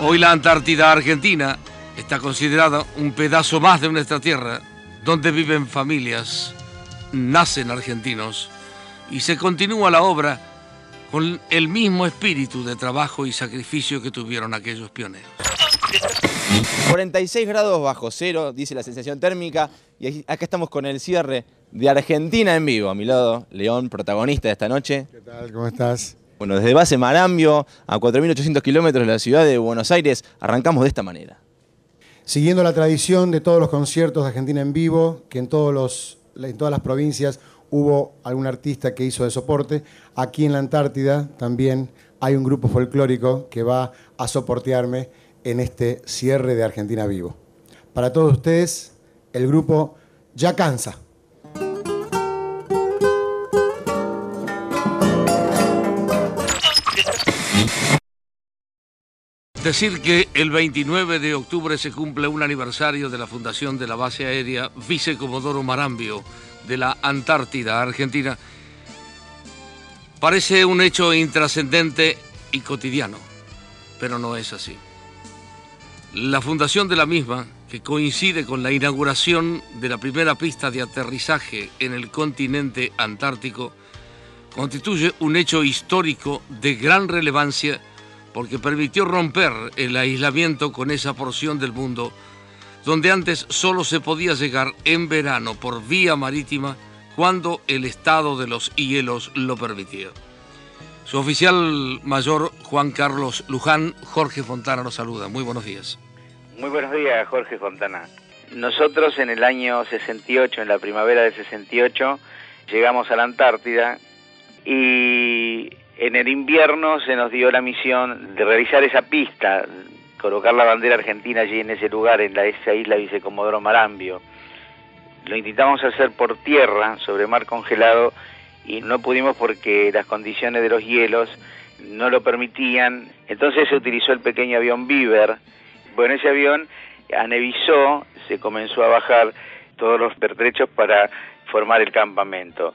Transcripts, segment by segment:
Hoy la Antártida Argentina está considerada un pedazo más de nuestra tierra, donde viven familias, nacen argentinos y se continúa la obra con el mismo espíritu de trabajo y sacrificio que tuvieron aquellos pioneros. 46 grados bajo cero, dice la sensación térmica, y acá estamos con el cierre de Argentina en vivo. A mi lado, León, protagonista de esta noche. ¿Qué tal? ¿Cómo estás? Bueno, desde base Marambio, a 4.800 kilómetros de la ciudad de Buenos Aires, arrancamos de esta manera. Siguiendo la tradición de todos los conciertos de Argentina en vivo, que en, en todas las provincias hubo algún artista que hizo de soporte, aquí en la Antártida también hay un grupo folclórico que va a soportearme en este cierre de Argentina Vivo. Para todos ustedes, el grupo Ya Cansa. Decir que el 29 de octubre se cumple un aniversario de la fundación de la base aérea Vicecomodoro Marambio de la Antártida Argentina parece un hecho intrascendente y cotidiano, pero no es así. La fundación de la misma, que coincide con la inauguración de la primera pista de aterrizaje en el continente antártico, constituye un hecho histórico de gran relevancia porque permitió romper el aislamiento con esa porción del mundo donde antes solo se podía llegar en verano por vía marítima cuando el estado de los hielos lo permitía. Su oficial mayor, Juan Carlos Luján, Jorge Fontana nos saluda. Muy buenos días. Muy buenos días, Jorge Fontana. Nosotros en el año 68, en la primavera del 68, llegamos a la Antártida y en el invierno se nos dio la misión de realizar esa pista, colocar la bandera argentina allí en ese lugar, en la, esa isla Vicecomodoro Marambio. Lo intentamos hacer por tierra, sobre mar congelado, y no pudimos porque las condiciones de los hielos no lo permitían. Entonces se utilizó el pequeño avión Beaver. Bueno, ese avión anevizó, se comenzó a bajar todos los pertrechos para formar el campamento.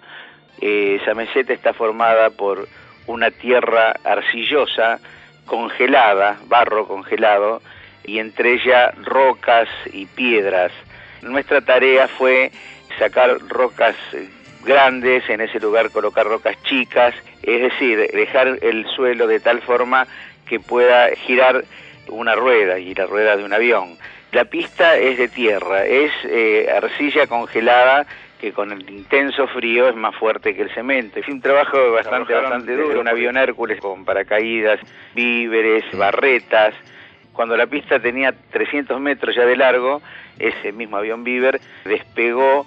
Eh, esa meseta está formada por una tierra arcillosa, congelada, barro congelado, y entre ella rocas y piedras. Nuestra tarea fue sacar rocas grandes, en ese lugar colocar rocas chicas, es decir, dejar el suelo de tal forma que pueda girar una rueda y la rueda de un avión. La pista es de tierra, es eh, arcilla congelada que con el intenso frío es más fuerte que el cemento. Es un trabajo bastante, bastante duro, un avión Hércules con paracaídas, víveres, barretas. Cuando la pista tenía 300 metros ya de largo, ese mismo avión Viver despegó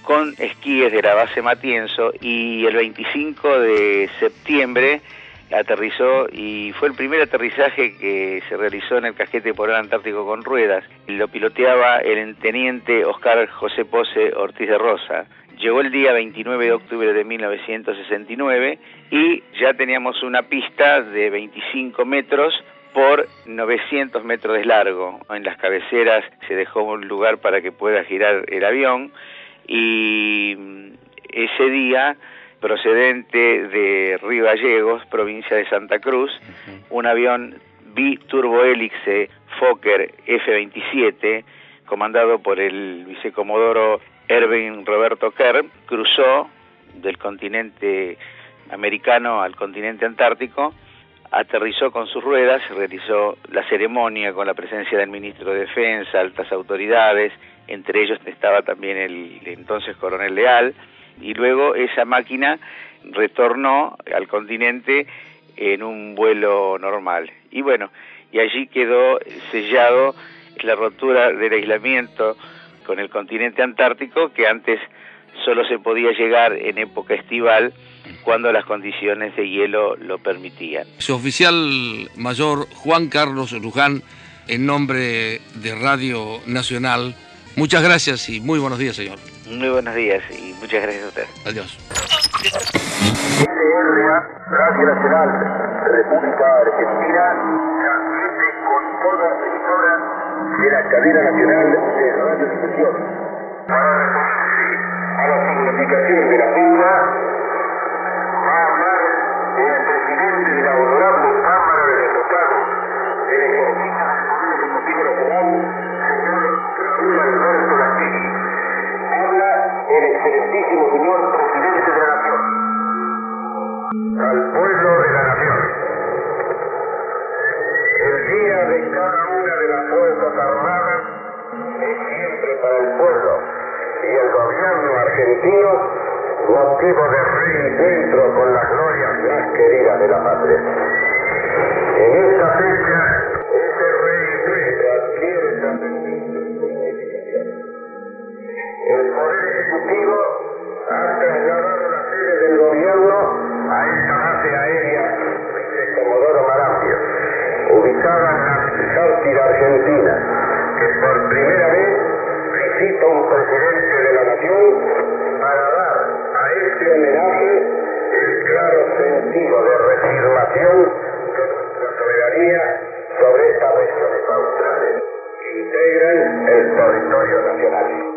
con esquíes de la base Matienzo y el 25 de septiembre aterrizó y fue el primer aterrizaje que se realizó en el casquete polar antártico con ruedas. Lo piloteaba el teniente Oscar José Pose Ortiz de Rosa. Llegó el día 29 de octubre de 1969 y ya teníamos una pista de 25 metros por 900 metros de largo. En las cabeceras se dejó un lugar para que pueda girar el avión y ese día procedente de Río Gallegos, provincia de Santa Cruz, un avión biturbohélice Fokker F-27, comandado por el vicecomodoro Erwin Roberto Kerr, cruzó del continente americano al continente antártico, aterrizó con sus ruedas, realizó la ceremonia con la presencia del ministro de Defensa, altas autoridades, entre ellos estaba también el entonces coronel Leal, y luego esa máquina retornó al continente en un vuelo normal. Y bueno, y allí quedó sellado la rotura del aislamiento con el continente antártico que antes solo se podía llegar en época estival cuando las condiciones de hielo lo permitían. Su oficial mayor Juan Carlos Luján, en nombre de Radio Nacional, muchas gracias y muy buenos días, señor. Muy buenos días y muchas gracias a usted. Adiós. Radio Nacional, República Argentina, transmite con todas las emisoras de la cadena nacional de radiodifusión. A la significación de la pugna va a hablar el presidente de la honorable Cámara de Diputados del Ejército. Argentino, motivo de reencuentro con las glorias más queridas de la patria. En esta fecha, ese reencuentro adquiere significación. El Poder Ejecutivo ha trasladado la sede del gobierno a esta base aérea de Comodoro Marambio, ubicada en la Antártida Argentina, que por primera vez visita un presidente de para dar a este homenaje el claro sentido de reafirmación de nuestra soberanía sobre regiones australes que integran el territorio nacional.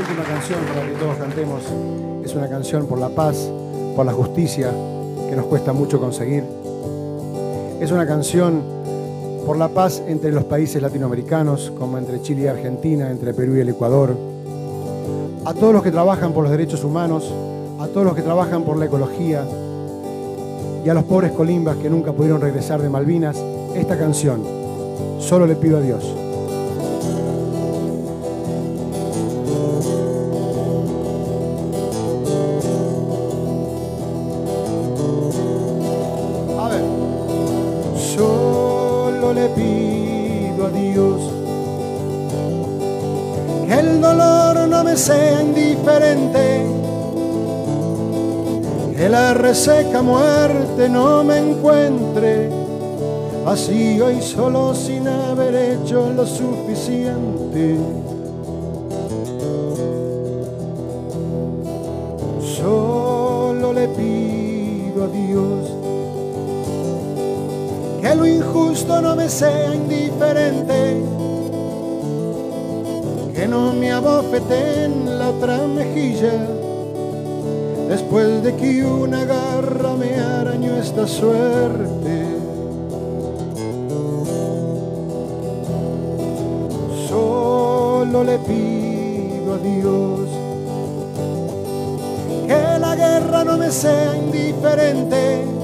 Última canción para que todos cantemos es una canción por la paz, por la justicia, que nos cuesta mucho conseguir. Es una canción por la paz entre los países latinoamericanos, como entre Chile y Argentina, entre Perú y el Ecuador. A todos los que trabajan por los derechos humanos, a todos los que trabajan por la ecología y a los pobres colimbas que nunca pudieron regresar de Malvinas, esta canción, solo le pido a Dios. A Dios. Que el dolor no me sea indiferente, que la reseca muerte no me encuentre. Vacío y solo sin haber hecho lo suficiente. Solo le pido a Dios que lo injusto no me sea indiferente, que no me abofeten la otra mejilla, después de que una garra me arañó esta suerte. Solo le pido a Dios que la guerra no me sea indiferente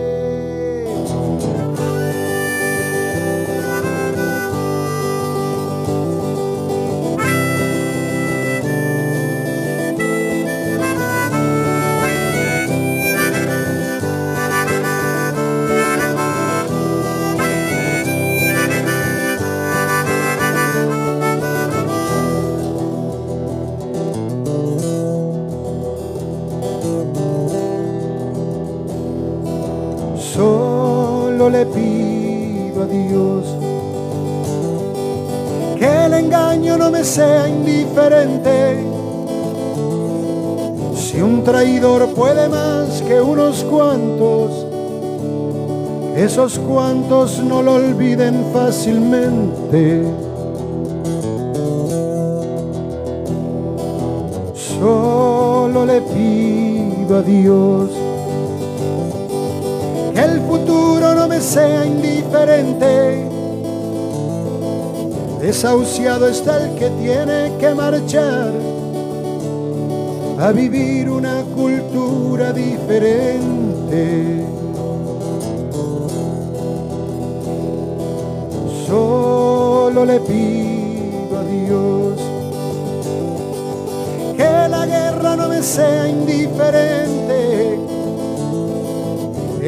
Dios que el engaño no me sea indiferente. Si un traidor puede más que unos cuantos, esos cuantos no lo olviden fácilmente. Solo le pido a Dios sea indiferente. Desahuciado está el que tiene que marchar a vivir una cultura diferente. Solo le pido a Dios que la guerra no me sea indiferente.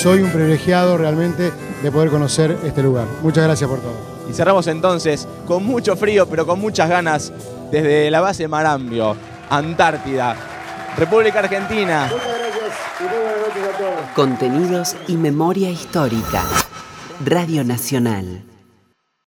Soy un privilegiado realmente de poder conocer este lugar. Muchas gracias por todo. Y cerramos entonces con mucho frío, pero con muchas ganas, desde la base Marambio, Antártida, República Argentina. Muchas gracias y muy buenas noches a todos. Contenidos y memoria histórica. Radio Nacional.